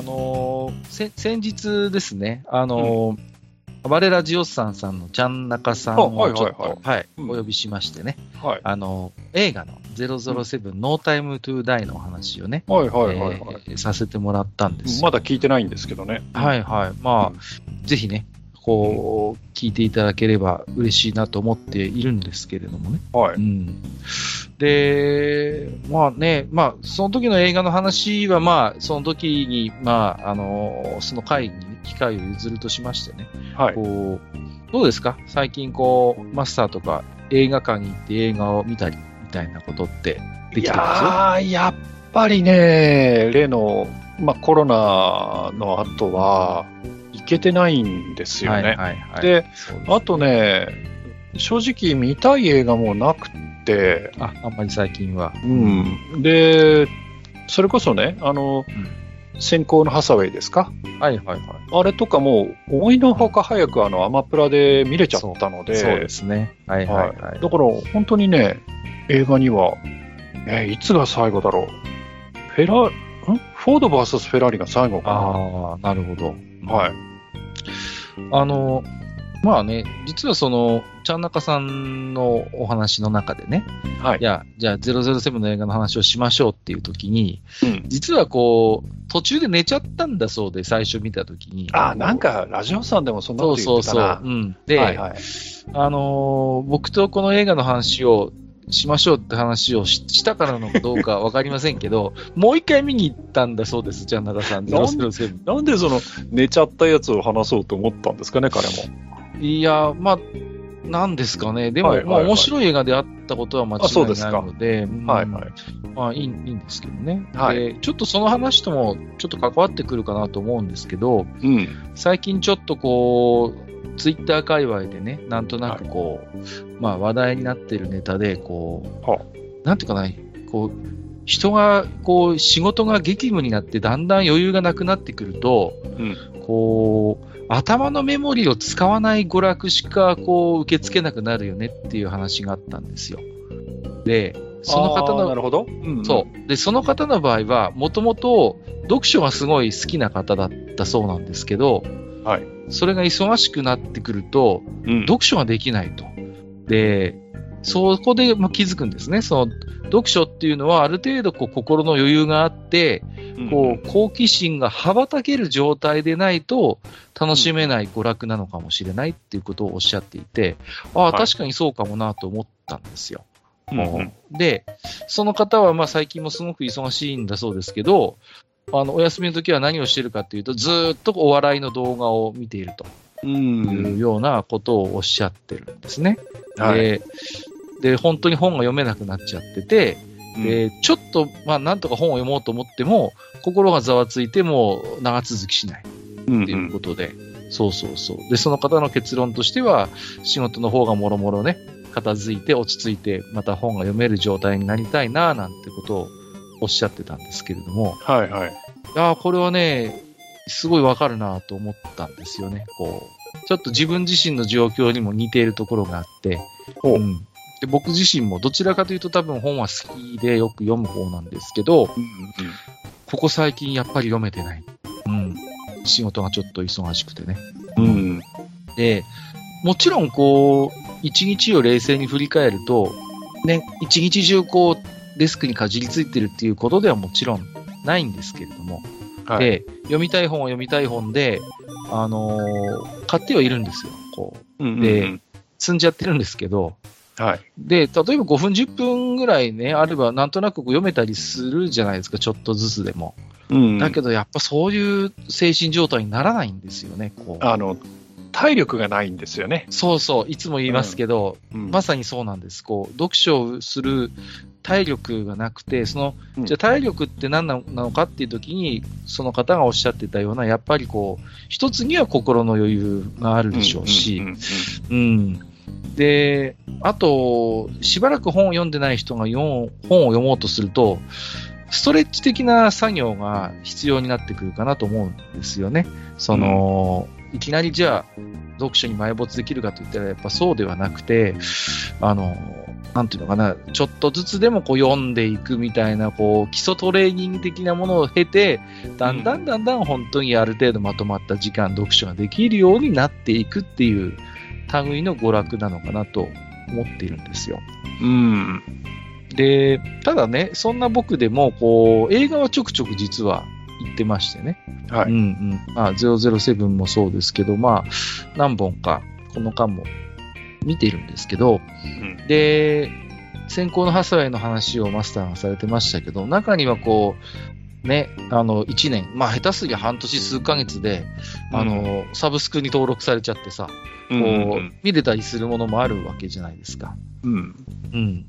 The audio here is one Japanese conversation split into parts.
あのー、先日ですね、あのー、暴れラジオさんさんのちゃん中さんをちょっと、はい、お呼びしましてね、はい、あの、映画の007、ノータイムトゥーダイのお話をね、はいはいはい、えー、させてもらったんですまだ聞いてないんですけどね。はいはい。まあ、うん、ぜひね、こう、聞いていただければ嬉しいなと思っているんですけれどもね。はい。うん。で、まあね、まあ、その時の映画の話は、まあ、その時に、まあ、あの、その会に、機会を譲るとしましてね。はい。こう、どうですか？最近、こう、マスターとか映画館に行って映画を見たり、みたいなことってできてます？いややっぱりね、例の、まあ、コロナの後は、行けてないんですよね。はいはいはい、で、あとね、正直見たい映画もなくて。あ、あんまり最近は。うん。で、それこそね、あの、うん、先行のハサウェイですか？はいはいはい。あれとかも、思いのほか早くあの、アマプラで見れちゃったので。そうですね。はいはいはい。はい、だから、本当にね、映画には、えいつが最後だろう？フェラ、ん？フォード VS フェラーリが最後かな。ああ、なるほど。はい。あの、まあね、実はその、ちゃんなかさんのお話の中でね、はい。いや、じゃあ007の映画の話をしましょうっていう時に、うん、実はこう、途中で寝ちゃったんだそうで、最初見た時に。あ、なんか、ラジオさんでもそんなこと言ってたな。そうそうそう。うん。で、はいはい、あのー、僕とこの映画の話をしましょうって話をしたからのかどうかわかりませんけど、もう一回見に行ったんだそうです、じゃあ、奈良さん。007。なんでその、寝ちゃったやつを話そうと思ったんですかね、彼も。いや、まあ、なんですかね。でも、はいはいはい、まあ、面白い映画であったことは間違いないので、ではいはい。まあいい、いいんですけどね。はい。で、ちょっとその話ともちょっと関わってくるかなと思うんですけど、うん。最近ちょっとこう、ツイッター界隈でね、なんとなくこう、はい、まあ話題になってるネタで、こう、はなんていうかな、こう、人が、こう、仕事が激務になってだんだん余裕がなくなってくると、うん、こう、頭のメモリを使わない娯楽しか、こう、受け付けなくなるよねっていう話があったんですよ。で、その方の、なるほど、うんうん、そう。で、その方の場合は、もともと読書がすごい好きな方だったそうなんですけど、はい。それが忙しくなってくると、うん、読書ができないと。で、そこで気づくんですね。その、読書っていうのはある程度こう心の余裕があって、こう、好奇心が羽ばたける状態でないと楽しめない娯楽なのかもしれないっていうことをおっしゃっていて、ああ、確かにそうかもなと思ったんですよ。うんうん、で、その方はまあ最近もすごく忙しいんだそうですけど、あの、お休みの時は何をしてるかというと、ずっとお笑いの動画を見ていると。いうようなことをおっしゃってるんですね。はい、で、で、本当に本が読めなくなっちゃってて、で、ちょっと、まあ、なんとか本を読もうと思っても、心がざわついても長続きしないっていうことで、うんうん、そうそうそう。で、その方の結論としては、仕事の方がもろもろね、片付いて落ち着いて、また本が読める状態になりたいな、なんてことをおっしゃってたんですけれども、はいはい。いやこれはね、すごいわかるなと思ったんですよね。こう、ちょっと自分自身の状況にも似ているところがあって、うん、で僕自身もどちらかというと多分本は好きでよく読む方なんですけど、うんうん、ここ最近やっぱり読めてない。うん。仕事がちょっと忙しくてね。うん。で、もちろんこう、一日を冷静に振り返ると、ね、一日中こう、デスクにかじりついてるっていうことではもちろんないんですけれども、はい、で、読みたい本は読みたい本で、あのー、買ってはいるんですよ、こう。うんうんうん、で、積んじゃってるんですけど、はい。で、例えば5分、10分ぐらいね、あればなんとなく読めたりするじゃないですか、ちょっとずつでも。うん、だけど、やっぱそういう精神状態にならないんですよね、こう。あの、体力がないんですよね。そうそう、いつも言いますけど、うんうん、まさにそうなんです。こう、読書をする体力がなくて、その、じゃあ体力って何なのかっていう時に、その方がおっしゃってたような、やっぱりこう、一つには心の余裕があるでしょうし、うん。で、あと、しばらく本を読んでない人が本を読もうとすると、ストレッチ的な作業が必要になってくるかなと思うんですよね。その、うん、いきなりじゃあ、読書に埋没できるかといったら、やっぱそうではなくて、あの、なんていうのかな、ちょっとずつでもこう読んでいくみたいな、こう、基礎トレーニング的なものを経て、だんだんだんだん本当にある程度まとまった時間読書ができるようになっていくっていう類の娯楽なのかなと思っているんですよ。うん。で、ただね、そんな僕でも、こう、映画はちょくちょく実は行ってましてね。はい。うんうん。まあ、007もそうですけど、まあ、何本か、この間も見ているんですけど、うん、で、先行のハサウェイの話をマスターがされてましたけど、中にはこう、ね、あの、1年、まあ、下手すりゃ半年数ヶ月で、うん、あの、サブスクに登録されちゃってさ、こう、うんうん、見れたりするものもあるわけじゃないですか。うん。うん。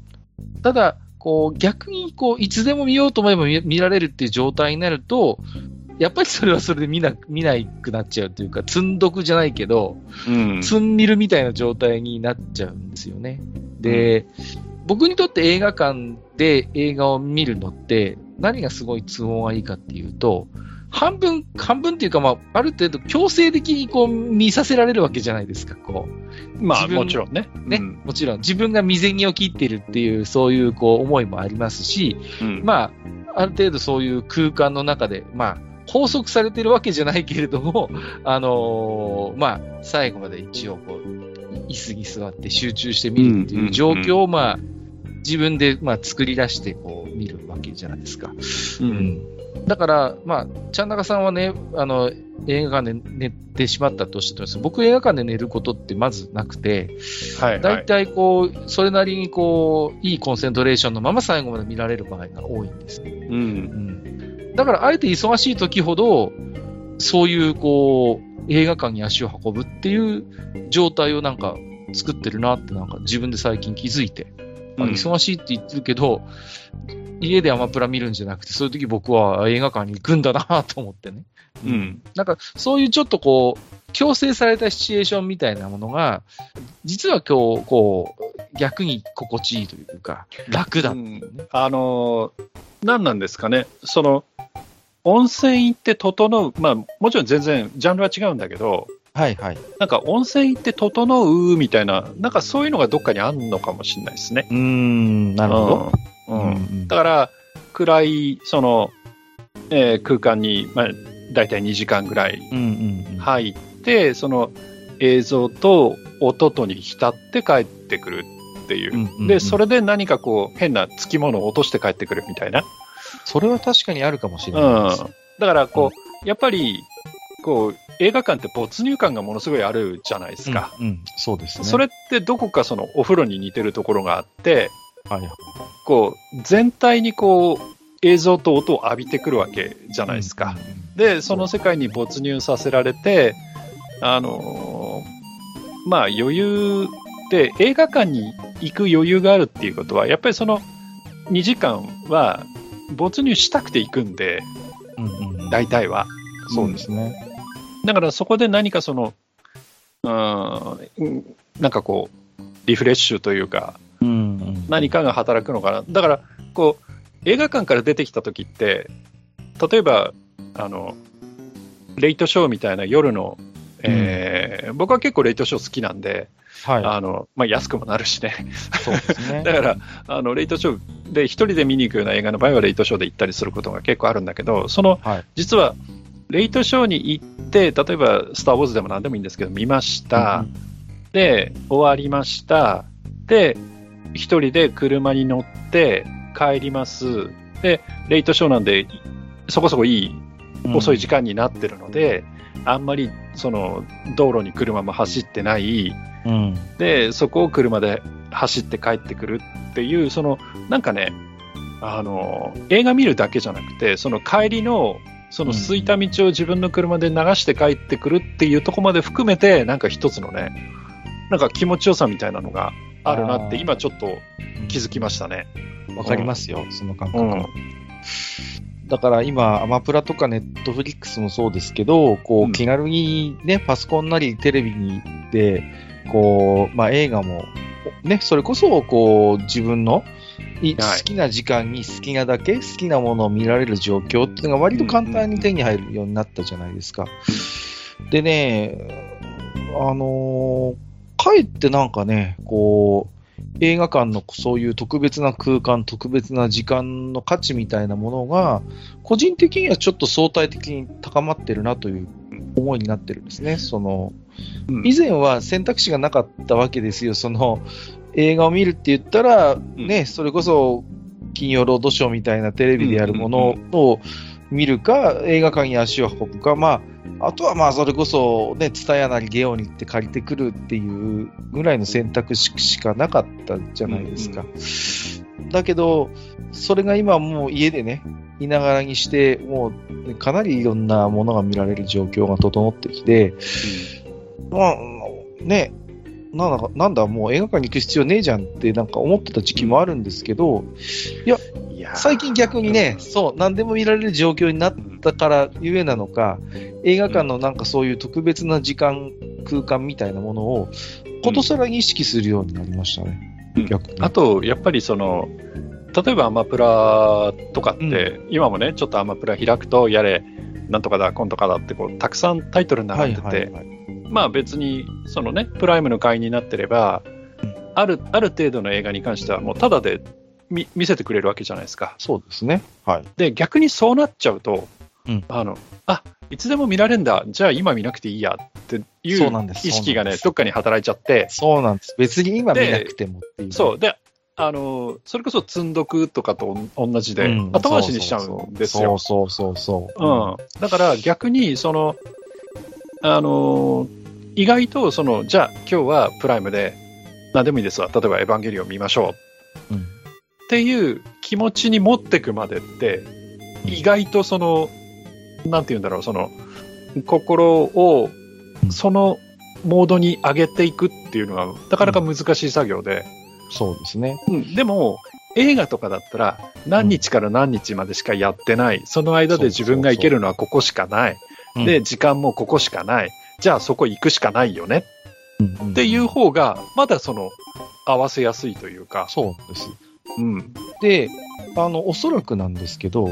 ただ、こう、逆に、こう、いつでも見ようと思えば見られるっていう状態になると、やっぱりそれはそれで見な、見ないくなっちゃうというか、積んどくじゃないけど、うん、積んみるみたいな状態になっちゃうんですよね。で、うん、僕にとって映画館で映画を見るのって、何がすごい都合がいいかっていうと、半分、半分っていうか、まあ、ある程度強制的にこう見させられるわけじゃないですか、こう。まあ、もちろんね。ね、うん、もちろん。自分が未然を切ってるっていう、そういうこう思いもありますし、うん、まあ、ある程度そういう空間の中で、まあ、拘束されてるわけじゃないけれども、あのー、まあ、最後まで一応こう、椅子に座って集中して見るっていう状況を、まあ、自分で、まあ、作り出してこう見るわけじゃないですか。うん。だから、まあ、ちゃんなかさんはね、あの、映画館で寝てしまったとおっしゃってます。僕映画館で寝ることってまずなくて、はい、はい、大体こう、それなりにこう、いいコンセントレーションのまま最後まで見られる場合が多いんです。うん。うんだから、あえて忙しい時ほど、そういう、こう、映画館に足を運ぶっていう状態をなんか作ってるなってなんか自分で最近気づいて、うん、忙しいって言ってるけど、家でアマプラ見るんじゃなくて、そういう時僕は映画館に行くんだなと思ってね。うん。なんか、そういうちょっとこう、強制されたシチュエーションみたいなものが、実は今日、こう、逆に心地いいというか、楽だ、ねうん、あの何なんですかね。その、温泉行って整う、まあ、もちろん全然ジャンルは違うんだけど、はいはい。なんか温泉行って整うみたいな、なんかそういうのがどっかにあるのかもしれないですね。うん、なるほど。うん。うん、だから、暗い、その、えー、空間に、まあ、大体2時間ぐらい入って、うんうん、その映像と音とに浸って帰ってくるっていう。うんうんうん、で、それで何かこう、変なつきものを落として帰ってくるみたいな。それは確かにあるかもしれないです。うん、だから、こう、うん、やっぱり、こう、映画館って没入感がものすごいあるじゃないですか。うん、うん、そうですね。それってどこかそのお風呂に似てるところがあって、はい、こう、全体にこう、映像と音を浴びてくるわけじゃないですか。で、その世界に没入させられて、あのー、まあ余裕で映画館に行く余裕があるっていうことは、やっぱりその2時間は没入したくて行くんで、うんうん、大体は。そうですね。だからそこで何かその、うん、なんかこう、リフレッシュというか、うんうん、何かが働くのかな。だから、こう、映画館から出てきた時って、例えば、あの、レイトショーみたいな夜の、えー、うん、僕は結構レイトショー好きなんで、はい、あの、まあ、安くもなるしね。そうですね。だから、あの、レイトショーで一人で見に行くような映画の場合はレイトショーで行ったりすることが結構あるんだけど、その、はい、実は、レイトショーに行って、例えば、スター・ウォーズでも何でもいいんですけど、見ました。うん、で、終わりました。で、一人で車に乗って帰ります。で、レイトショーなんで、そこそこいい、遅い時間になってるので、うん、あんまり、その、道路に車も走ってない、うん、で、そこを車で走って帰ってくるっていう、その、なんかね、あの、映画見るだけじゃなくて、その帰りの、その空いた道を自分の車で流して帰ってくるっていうとこまで含めて、なんか一つのね、なんか気持ちよさみたいなのがあるなって、今ちょっと気づきましたね。わかりますよ、その感覚。うんだから今、アマプラとかネットフリックスもそうですけど、こう、気軽にね、パソコンなりテレビに行って、こう、まあ映画も、ね、それこそ、こう、自分の好きな時間に好きなだけ好きなものを見られる状況っていうのが割と簡単に手に入るようになったじゃないですか。でね、あのー、かえってなんかね、こう、映画館のそういう特別な空間、特別な時間の価値みたいなものが、個人的にはちょっと相対的に高まってるなという思いになってるんですね。その、以前は選択肢がなかったわけですよ。その、映画を見るって言ったら、ね、それこそ、金曜ロードショーみたいなテレビでやるものを見るか、映画館に足を運ぶか、まあ、あとはまあ、それこそ、ね、ツタヤなりゲオに行って借りてくるっていうぐらいの選択肢しかなかったじゃないですか。だけど、それが今もう家でね、いながらにして、もうかなりいろんなものが見られる状況が整ってきて、うん、まあ、ね、なんだなんだ、もう映画館に行く必要ねえじゃんってなんか思ってた時期もあるんですけど、いや、いや最近逆にね、そう、何でも見られる状況になったからゆえなのか、映画館のなんかそういう特別な時間、空間みたいなものを、ことさらに意識するようになりましたね。うん、逆に。あと、やっぱりその、例えばアマプラとかって、うん、今もね、ちょっとアマプラ開くと、やれ、なんとかだ、コントかだってこう、たくさんタイトル並んでて、はいはいはい、まあ別に、そのね、プライムの会員になってれば、ある、ある程度の映画に関してはもうタダで見見せてくれるわけじゃないですか。そうですね。はい。で、逆にそうなっちゃうと、うん、あの、あ、いつでも見られるんだ、じゃあ今見なくていいやっていう意識がね、どっかに働いちゃって。そうなんです。別に今見なくてもっていう。そう。で、あの、それこそ積んどくとかと同じで、うん、後回しにしちゃうんですよ。そうそうそうそう。うん。だから逆に、その、あの、意外と、その、じゃあ今日はプライムで何でもいいですわ。例えばエヴァンゲリオン見ましょう。うん、っていう気持ちに持ってくまでって、意外とその、なんて言うんだろう、その、心を、そのモードに上げていくっていうのが、なかなか難しい作業で、そうですね。うん、でも、映画とかだったら、何日から何日までしかやってない。その間で自分が行けるのはここしかない。で、時間もここしかない。じゃあそこ行くしかないよね。っていう方が、まだその、合わせやすいというか。そうです。うん。で、あの、おそらくなんですけど、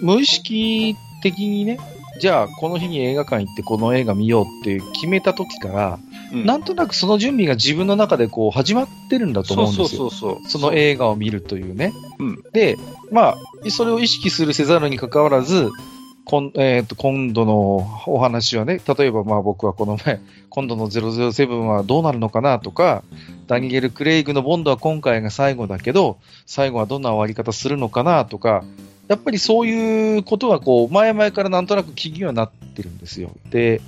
無意識的にね、じゃあこの日に映画館行ってこの映画見ようって決めた時から、うん、なんとなくその準備が自分の中でこう始まってるんだと思うんですよ。その映画を見るというね。うん、で、まあ、それを意識するせざるにかかわらず、こんえー、と今度のお話はね、例えばまあ僕はこの前、今度の007はどうなるのかなとか、ダニエル・クレイグのボンドは今回が最後だけど、最後はどんな終わり方するのかなとか、やっぱりそういうことがこう、前々からなんとなく気にはなってるんですよ。で、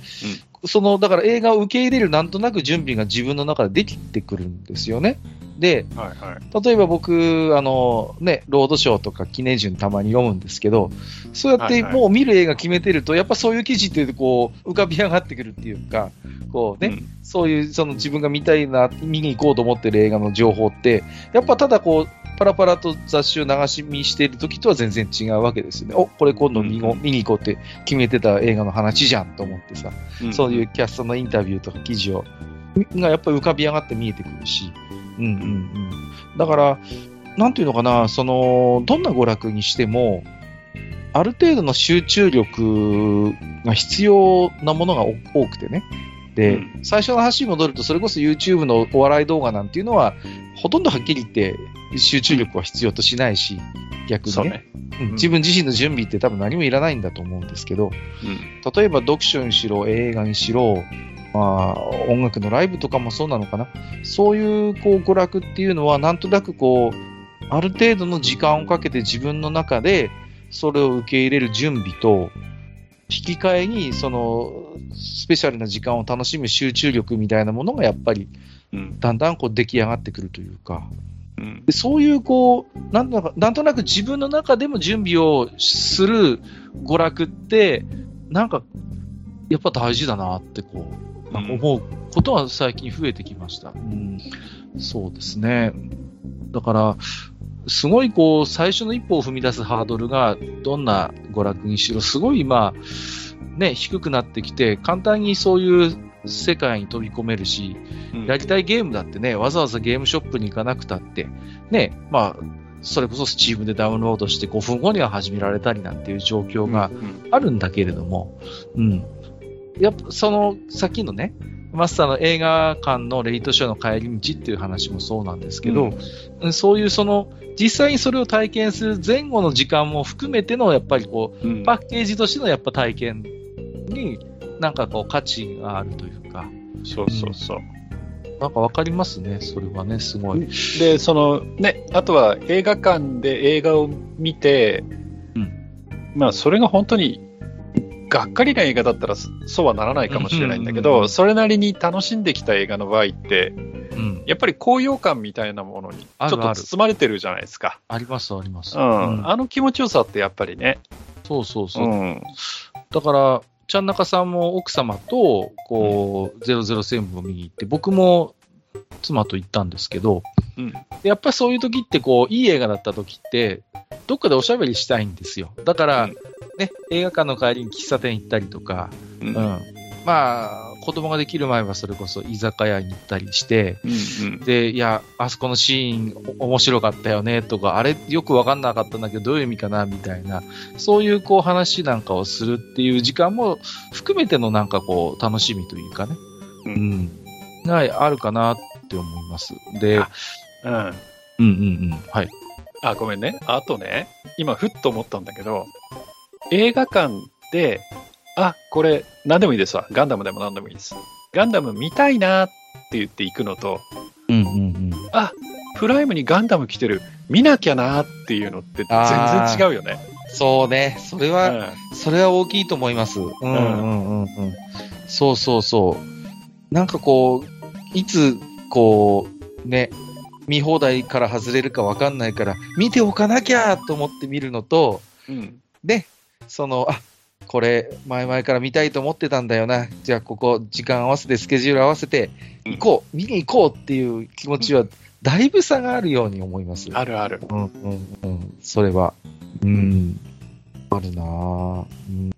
うん、その、だから映画を受け入れるなんとなく準備が自分の中でできてくるんですよね。で、はいはい、例えば僕、あの、ね、ロードショーとか記念順たまに読むんですけど、そうやってもう見る映画決めてると、やっぱそういう記事ってこう、浮かび上がってくるっていうか、こうね、うん、そういうその自分が見たいな、見に行こうと思ってる映画の情報って、やっぱただこう、パラパラと雑誌を流し見している時とは全然違うわけですよね。お、これ今度見,、見に行こうって決めてた映画の話じゃんと思ってさ、うん、そういうキャストのインタビューとか記事を、がやっぱり浮かび上がって見えてくるし、うんうんうん。だから、なんていうのかな、その、どんな娯楽にしても、ある程度の集中力が必要なものが多くてね。で、うん、最初の話に戻ると、それこそ YouTube のお笑い動画なんていうのは、ほとんどはっきり言って集中力は必要としないし、逆にね、ね。うん、自分自身の準備って多分何もいらないんだと思うんですけど、うん、例えば読書にしろ、映画にしろ、まあ、音楽のライブとかもそうなのかな。そういうこう娯楽っていうのは、なんとなくこう、ある程度の時間をかけて自分の中でそれを受け入れる準備と、引き換えに、その、スペシャルな時間を楽しむ集中力みたいなものがやっぱり、だんだんこう出来上がってくるというか、うん、でそういうこうなんか、なんとなく自分の中でも準備をする娯楽って、なんか、やっぱ大事だなってこう、思うことは最近増えてきました。うん、そうですね。だから、すごいこう、最初の一歩を踏み出すハードルが、どんな娯楽にしろ、すごい今、ね、低くなってきて、簡単にそういう世界に飛び込めるし、うん、やりたいゲームだってね、わざわざゲームショップに行かなくたって、ね、まあ、それこそスチームでダウンロードして5分後には始められたりなんていう状況があるんだけれども、うん、うん、やっぱその先のね、マスターの映画館のレイトショーの帰り道っていう話もそうなんですけど、うん、そういうその、実際にそれを体験する前後の時間も含めての、やっぱりこう、うん、パッケージとしてのやっぱ体験に、なんかこう価値があるというか。そうそうそう。なんかわかりますね、それはね、すごい。で、そのね、あとは映画館で映画を見て、うん、まあ、それが本当にがっかりな映画だったらそうはならないかもしれないんだけど、それなりに楽しんできた映画の場合って、うん、やっぱり高揚感みたいなものにちょっと包まれてるじゃないですか。ありますあります、うん。あの気持ちよさってやっぱりね。そうそうそう。うん、だから、ちゃんなかさんも奥様と、こう、007を見に行って、僕も妻と行ったんですけど、うん、やっぱりそういう時って、こう、いい映画だった時って、どっかでおしゃべりしたいんですよ。だから、うん、ね、映画館の帰りに喫茶店行ったりとか、うん、うん、まあ、子供ができる前はそれこそ居酒屋に行ったりして、うんうん、で、いや、あそこのシーン面白かったよねとか、あれよくわかんなかったんだけどどういう意味かなみたいな、そういうこう話なんかをするっていう時間も含めてのなんかこう楽しみというかね、うん、があるかなって思います。で、うん。うんうんうん。はい。あ、ごめんね。あとね、今ふっと思ったんだけど、映画館で、あ、これ、何でもいいですわ。ガンダムでも何でもいいです。ガンダム見たいなって言って行くのと、うんうんうん。あ、プライムにガンダム来てる。見なきゃなっていうのって全然違うよね。そうね。それは、うん、それは大きいと思います。うんうんうんうん。そうそうそう。なんかこう、いつ、こう、ね、見放題から外れるか分かんないから、見ておかなきゃと思って見るのと、うん、で、その、あこれ、前々から見たいと思ってたんだよな。じゃあ、ここ、時間合わせて、スケジュール合わせて、行こう、見に行こうっていう気持ちは、だいぶ差があるように思います。あるある。うんうんうん。それは。うん。あるなぁ。うん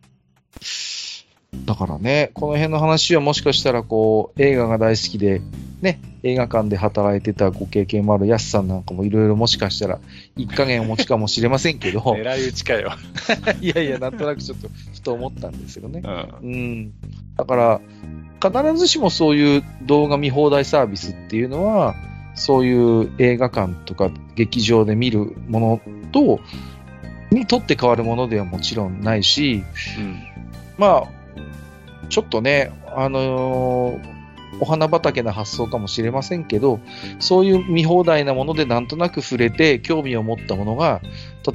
だからね、この辺の話はもしかしたらこう映画が大好きで、ね、映画館で働いてたご経験もあるやすさんなんかもいろいろもしかしたら一加減お持ちかもしれませんけど。狙い撃ちかよ。いやいや、なんとなくちょっとふと思ったんですよね。うん、うん。だから、必ずしもそういう動画見放題サービスっていうのは、そういう映画館とか劇場で見るものと、にとって変わるものではもちろんないし、うん、まあ、ちょっとね、あのー、お花畑な発想かもしれませんけど、そういう見放題なものでなんとなく触れて興味を持ったものが、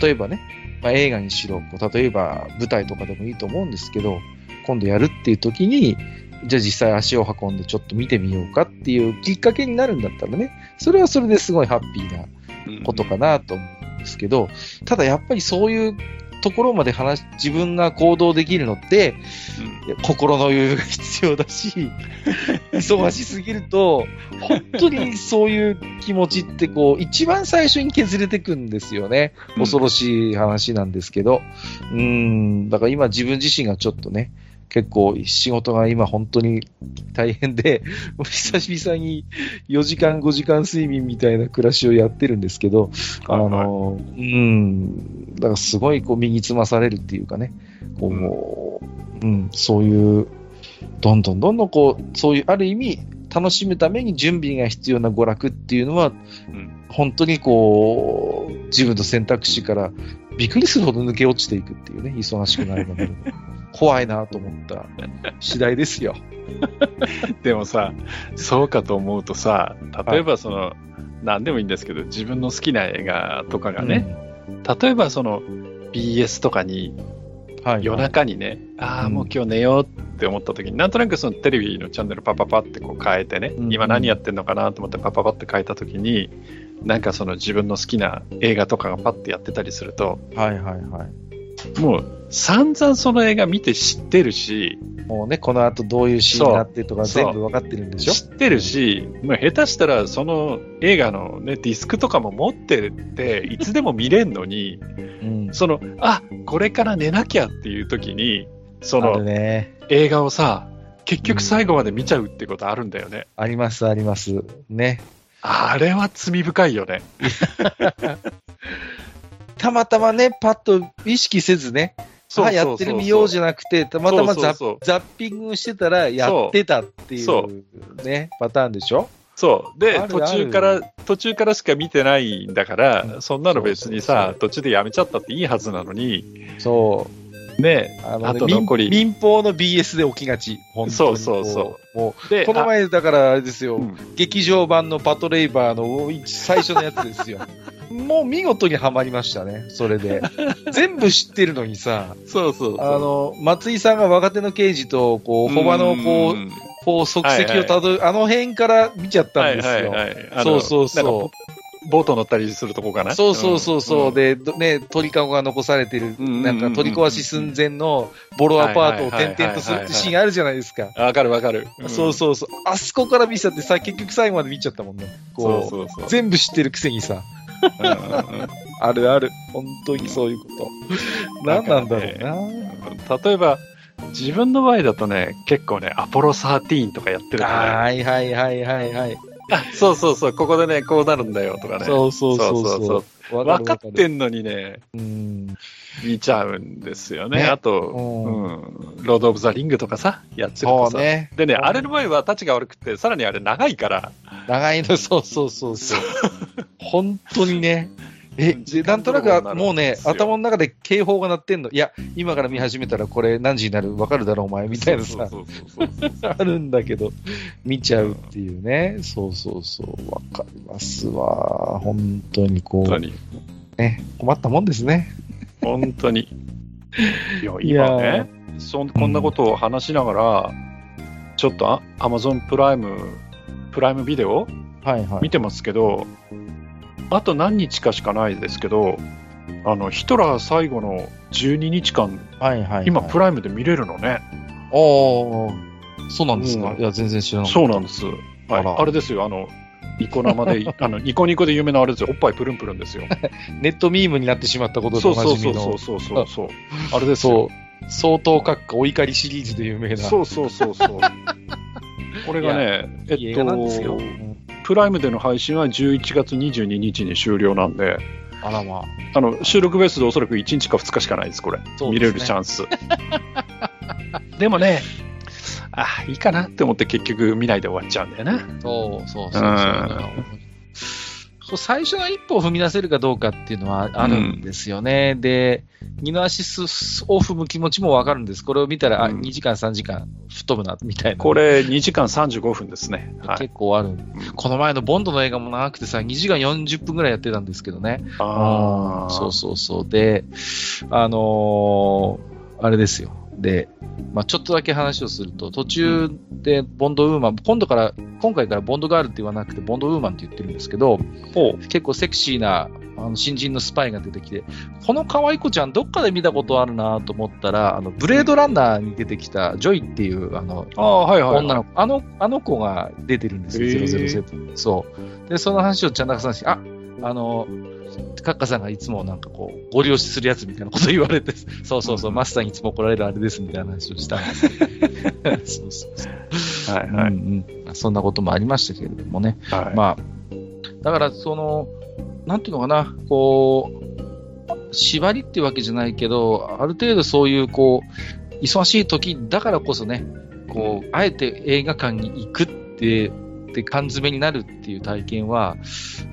例えばね、まあ、映画にしろ、例えば舞台とかでもいいと思うんですけど、今度やるっていう時に、じゃあ実際足を運んでちょっと見てみようかっていうきっかけになるんだったらね、それはそれですごいハッピーなことかなと思うんですけど、ただやっぱりそういうところまで話、自分が行動できるのって、うん、心の余裕が必要だし、忙しすぎると、本当にそういう気持ちってこう、一番最初に削れてくんですよね。恐ろしい話なんですけど。うん、だから今自分自身がちょっとね、結構仕事が今本当に大変で、久々に4時間5時間睡眠みたいな暮らしをやってるんですけど、あの、うん、だからすごいこう身につまされるっていうかね、こう、うん、そういう、どんどんどんどんこう、そういうある意味楽しむために準備が必要な娯楽っていうのは、うん、本当にこう、自分の選択肢からびっくりするほど抜け落ちていくっていうね、忙しくなるので。怖いなと思った次第ですよ。でもさ、そうかと思うとさ、例えばその、はい、何でもいいんですけど、自分の好きな映画とかがね、うん、例えばその BS とかに、はい、夜中にね、ああ、もう今日寝ようって思った時に、なんとなくそのテレビのチャンネルパパパってこう変えてね、うん、今何やってんのかなと思ってパパパって変えた時に、なんかその自分の好きな映画とかがパッてやってたりすると、はいはいはい。もう散々その映画見て知ってるし、もうね、この後どういうシーンになってとか全部分かってるんでしょ？知ってるし、まあ、下手したらその映画のね、ディスクとかも持ってて、いつでも見れんのに、うん、その、あ、これから寝なきゃっていう時に、その、ね、映画をさ、結局最後まで見ちゃうってことあるんだよね。うん、あります、あります。ね。あれは罪深いよね。たまたまね、パッと意識せずね、あ、やってる見ようじゃなくて、たまたまザッピングしてたらやってたっていうね、パターンでしょ？そう。で、途中から、途中からしか見てないんだから、そんなの別にさ、途中でやめちゃったっていいはずなのに。そう。ねあの、と残り民。民放の BS で起きがち。本当にそうそうそう。もう、で、この前、だからあれですよ、うん、劇場版のパトレイバーの最初のやつですよ。もう見事にはまりましたね、それで。全部知ってるのにさ、そうそうあの、松井さんが若手の刑事と、こう、ホバのこう、こう、足跡をたどる、はいはい、あの辺から見ちゃったんですよ。はいはいはい、そうそうそう。ボート乗ったりするとこかな？そうそうそうそう、うん、で、ね、鳥かごが残されてる、なんか取り壊し寸前のボロアパートを転々とするってシーンあるじゃないですか。わかるわかる、うん、そうそうそう。あそこから見ちゃってさ、結局最後まで見ちゃったもんね。こう、そうそうそう全部知ってるくせにさ。あるある。本当にそういうこと。何なんだろうな。例えば、自分の場合だとね、結構ね、アポロ13とかやってるから、ね。はいはいはいはいはい。そうそうそう、ここでね、こうなるんだよとかね。そうそうそうそう。分かってんのにね、うん、見ちゃうんですよね。ねあと、うん、ロード・オブ・ザ・リングとかさ、やってるとさ。ね、でね、あれの前はタチが悪くて、さらにあれ長いから。長いの、そうそうそうそう。本当にね。え、なんとなくもうね、頭の中で警報が鳴ってんの？いや、今から見始めたらこれ何時になるわかるだろう、お前、みたいなさ、あるんだけど、見ちゃうっていうね。そうそうそう、わかりますわ。本当にこう。ね、困ったもんですね。本当に。いや、今ね、そこんなことを話しながら、うん、ちょっとアマゾンプライム、プライムビデオ、はいはい、見てますけど、あと何日かしかないですけど、あのヒトラー最後の12日間、はいはい、はい、今、プライムで見れるのね。ああ、そうなんですか、うん、いや、全然知らない。そうなんです。はい、ああれですよ、あの、ニコ生で、あの、ニコニコで有名なあれですよ、おっぱいプルンプルンですよ。ネットミームになってしまったことでおなじみの。そうそうそうそうあれですよ。相当閣下お怒りシリーズで有名な。そうそうそうそう。これがね、えっと、プライムでの配信は11月22日に終了なんで、あらまあ。あの、収録ベースでおそらく1日か2日しかないです、これ。ね、見れるチャンス。でもね、あ、いいかなって思って結局見ないで終わっちゃうんだよな。そうそうそうそう。うん最初の一歩を踏み出せるかどうかっていうのはあるんですよね。うん、で、二の足を踏む気持ちもわかるんです。これを見たら、うん、あ、2時間、3時間吹っ飛ぶな、みたいな。これ、2時間35分ですね。はい、結構ある、この前のボンドの映画も長くてさ、2時間40分ぐらいやってたんですけどね。ああ。そうそうそう。で、あのー、あれですよ。で、まあ、ちょっとだけ話をすると、途中でボンドウーマン、今度から、今回からボンドガールって言わなくて、ボンドウーマンって言ってるんですけど、結構セクシーなあの新人のスパイが出てきて、この可愛い子ちゃん、どっかで見たことあるなと思ったら、あのブレードランナーに出てきたジョイっていうあの、あはいはい、女の子、あのあの子が出てるんですよ、007。そう。で、その話をちゃんなかさんし、ああの、カッカさんがいつもなんかこう、ご利用しするやつみたいなこと言われて、そうそうそう、マスターにいつも怒られるあれですみたいな話をしたんですけど。そうそうそう。はいはい、うんうん。そんなこともありましたけれどもね。はい、まあ、だからその、なんていうのかな、こう、縛りっていうわけじゃないけど、ある程度そういうこう、忙しい時だからこそね、こう、あえて映画館に行くってって缶詰になるっていう体験は、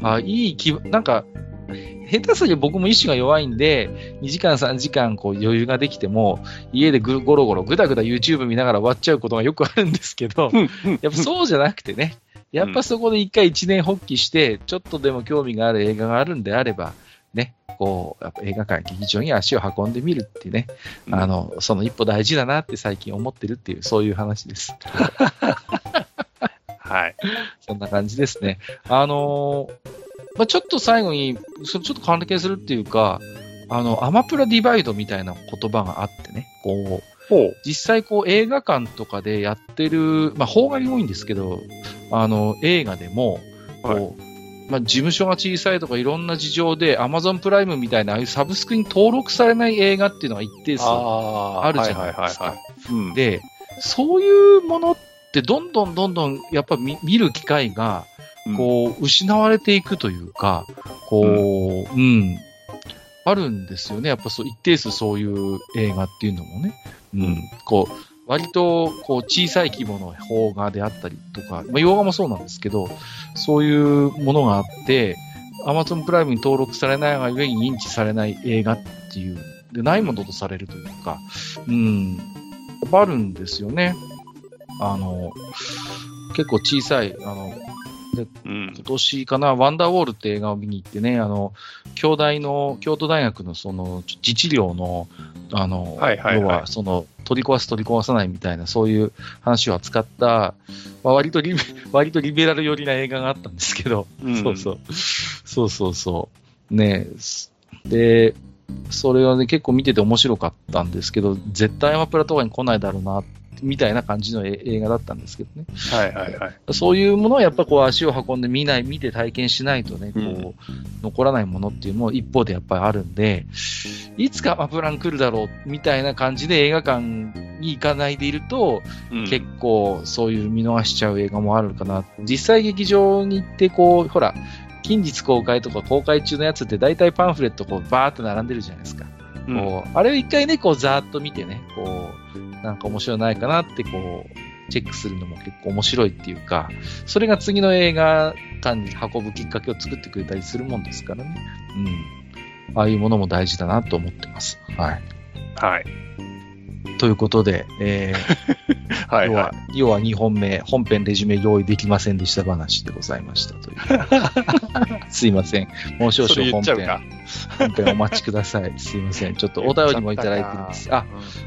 あいい気、なんか、下手すりゃ僕も意志が弱いんで、2時間3時間こう余裕ができても、家でぐゴロゴロぐだぐだ YouTube 見ながら終わっちゃうことがよくあるんですけど、やっぱそうじゃなくてね、やっぱそこで一回一年発起して、ちょっとでも興味がある映画があるんであれば、ね、こう、やっぱ映画館、劇場に足を運んでみるってね、うん、あの、その一歩大事だなって最近思ってるっていう、そういう話です。はい。そんな感じですね。あのーまあ、ちょっと最後に、それちょっと関係するっていうか、あの、アマプラディバイドみたいな言葉があってね、こう、実際こう映画館とかでやってる、まあ、邦画に多いんですけど、あの、映画でも、こう、はい、まあ、事務所が小さいとかいろんな事情で、アマゾンプライムみたいな、ああいうサブスクに登録されない映画っていうのが一定数あるじゃないですか。で、そういうものってどんどんどんどんやっぱ見る機会がこう、失われていくというか、こう、うん、あるんですよね。やっぱそう、一定数そういう映画っていうのもね。うん。こう、割と、こう、小さい規模の邦画であったりとか、まあ、洋画もそうなんですけど、そういうものがあって、アマゾンプライムに登録されないがゆえに認知されない映画っていう、で、ないものとされるというか、うん、あるんですよね。あの、結構小さい、あの、で、うん、今年かな、ワンダーウォールって映画を見に行ってね、あの、京大の、京都大学のその、自治療の、あの、はいはいはい、要は、その、取り壊す取り壊さないみたいな、そういう話を扱った、まあ、割とリベ、割とリベラル寄りな映画があったんですけど、うん、そうそう。そうそうそう。ねで、それはね、結構見てて面白かったんですけど、絶対アマプラとかに来ないだろうなっみたいな感じの映画だったんですけどね。はいはいはい。そういうものをやっぱこう足を運んで見ない、見て体験しないとね、こう、うん、残らないものっていうのも一方でやっぱりあるんで、いつかアプラン来るだろうみたいな感じで映画館に行かないでいると、うん、結構そういう見逃しちゃう映画もあるかな。実際劇場に行ってこう、ほら、近日公開とか公開中のやつって大体パンフレットこうバーっと並んでるじゃないですか。こう、あれを一回ね、こう、ざーっと見てね、こう、なんか面白いないかなって、こう、チェックするのも結構面白いっていうか、それが次の映画館に運ぶきっかけを作ってくれたりするもんですからね。うん。ああいうものも大事だなと思ってます。はい。はい。ということで、えー、はい、はい、要は、要は2本目、本編レジュメ用意できませんでした話でございましたという。すいません。もう少々本編、本編お待ちください。すいません。ちょっとお便りもいただいてます。あ、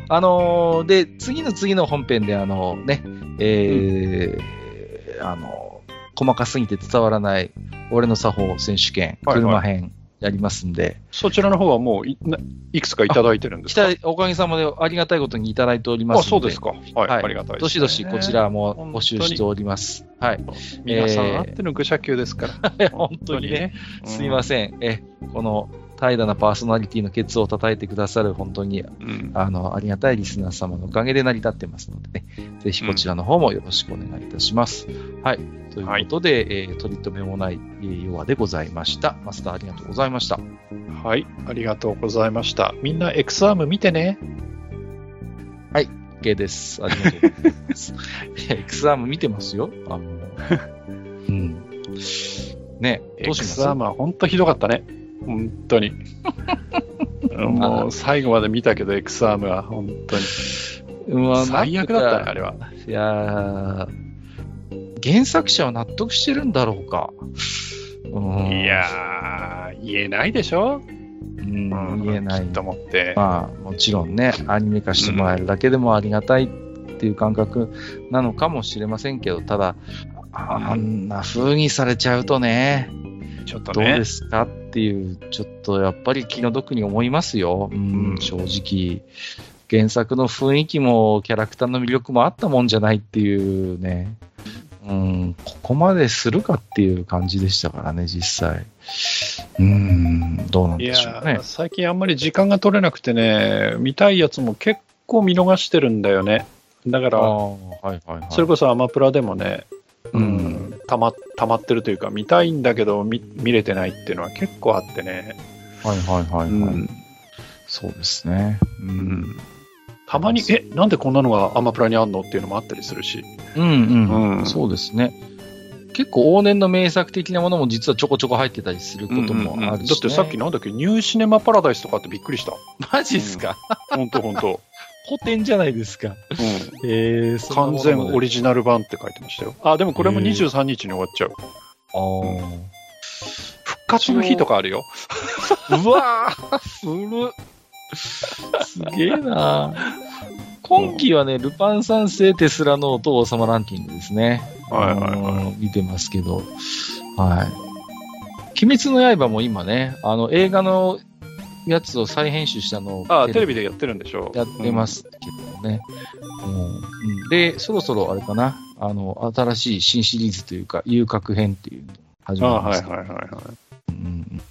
あのー、で、次の次の本編で、あのね、えー、うん、あの、細かすぎて伝わらない俺の作法選手権、車編、はいはいやりますんで。そちらの方はもういいくつかいただいてるんですか？おかげさまでありがたいことにいただいておりますので。あ、そうですか。はい。はい、ありがたいです、ね、どしどしこちらも募集しております。はい。皆さんあっての愚者級ですから。本当にね。すいません。え、この、怠惰なパーソナリティのケツを叩いてくださる本当に、うん、あの、ありがたいリスナー様のおかげで成り立ってますのでね、ぜひこちらの方もよろしくお願いいたします。うん、はい。ということで、はい、えー、取り留めもない、えー、弱でございました。マスターありがとうございました。はい、ありがとうございました。みんな X アーム見てね。はい、OK です。ありがとうございます。X アーム見てますよ。あの、うん。ね、どうします ?X アームは本当ひどかったね。本当に。もう最後まで見たけど、X アームは本当に。まあ、最悪だったね、あれは。いや原作者は納得してるんだろうか。いやー、言えないでしょ？うん、言えない。と思って。まあ、もちろんね、アニメ化してもらえるだけでもありがたいっていう感覚なのかもしれませんけど、ただ、あんな風にされちゃうとね、ちょっとね。どうですかっていう、ちょっとやっぱり気の毒に思いますよ。うん、正直。原作の雰囲気もキャラクターの魅力もあったもんじゃないっていうね。うん、ここまでするかっていう感じでしたからね、実際。うん、どうなんでしょうね。最近あんまり時間が取れなくてね、見たいやつも結構見逃してるんだよね。だから、はいはいはい、それこそアマプラでもね、うん、たま、たまってるというか、見たいんだけど見、見れてないっていうのは結構あってね。はいはいはいはい。うん、そうですね。うん。たまに、え、なんでこんなのがアマプラにあんのっていうのもあったりするし。うんうん。うん、そうですね。結構往年の名作的なものも実はちょこちょこ入ってたりすることもあるし、ねうんうん、だってさっきなんだっけ、ニューシネマパラダイスとかってびっくりした。マジっすか、うん、ほんとほんと。古典じゃないですか。うん。えー、完全オリジナル版って書いてましたよ。あ、でもこれも23日に終わっちゃう。ああ。復活の日とかあるよ。うわぁ、古っ。すげえな今期はね、ルパン三世テスラノート王様ランキングですね。はいはいはい。見てますけど。はい。鬼滅の刃も今ね、あの、映画のやつを再編集したのを。ああ、テレビでやってるんでしょやってますけどね。うん、で、そろそろあれかな、あの、新しい新シリーズというか、遊郭編っていうの始まります、ね。はいはいはいはい。うん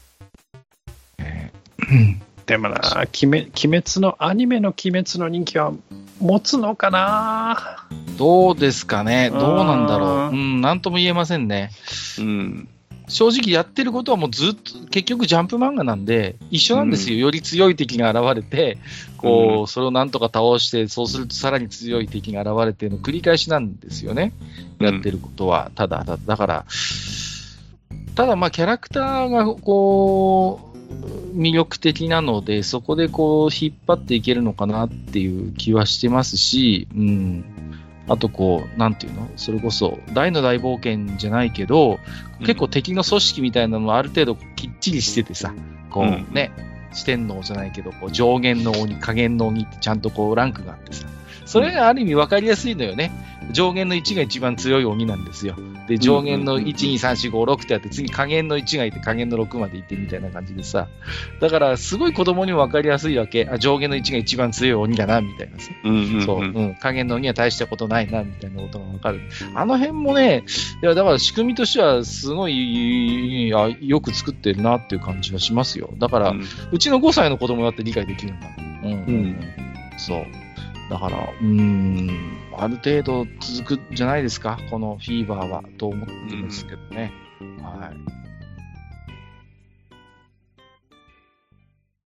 えーでもな、鬼滅の、アニメの鬼滅の人気は持つのかな？どうですかね。どうなんだろう。うん、なんとも言えませんね。うん。正直やってることはもうずっと、結局ジャンプ漫画なんで、一緒なんですよ。うん、より強い敵が現れて、こう、うん、それをなんとか倒して、そうするとさらに強い敵が現れての繰り返しなんですよね。やってることは。ただ、だから、ただまあキャラクターがこう、魅力的なので、そこでこう引っ張っていけるのかなっていう気はしてますし、うん。あとこう、なんていうの？それこそ、大の大冒険じゃないけど、結構敵の組織みたいなのもある程度きっちりしててさ、こうね、うん、四天王じゃないけど、こう上限の鬼、下限の鬼ってちゃんとこうランクがあってさ、それがある意味分かりやすいのよね。上限の1が一番強い鬼なんですよ。で、上限の1、2、3、4、5、6ってあって、次下限の1がいて、下限の6までいってみたいな感じでさ。だから、すごい子供にも分かりやすいわけ。あ、上限の1が一番強い鬼だな、みたいなさ。そう、うん。下限の鬼は大したことないな、みたいなことが分かる。あの辺もね、いや、だから仕組みとしては、すごい、あよく作ってるなっていう感じがしますよ。だから、うん、うちの5歳の子供だって理解できるんだ。うん。うん、そう。だから、うん、ある程度続くんじゃないですか、このフィーバーは、と思ってますけどね。うん、はい。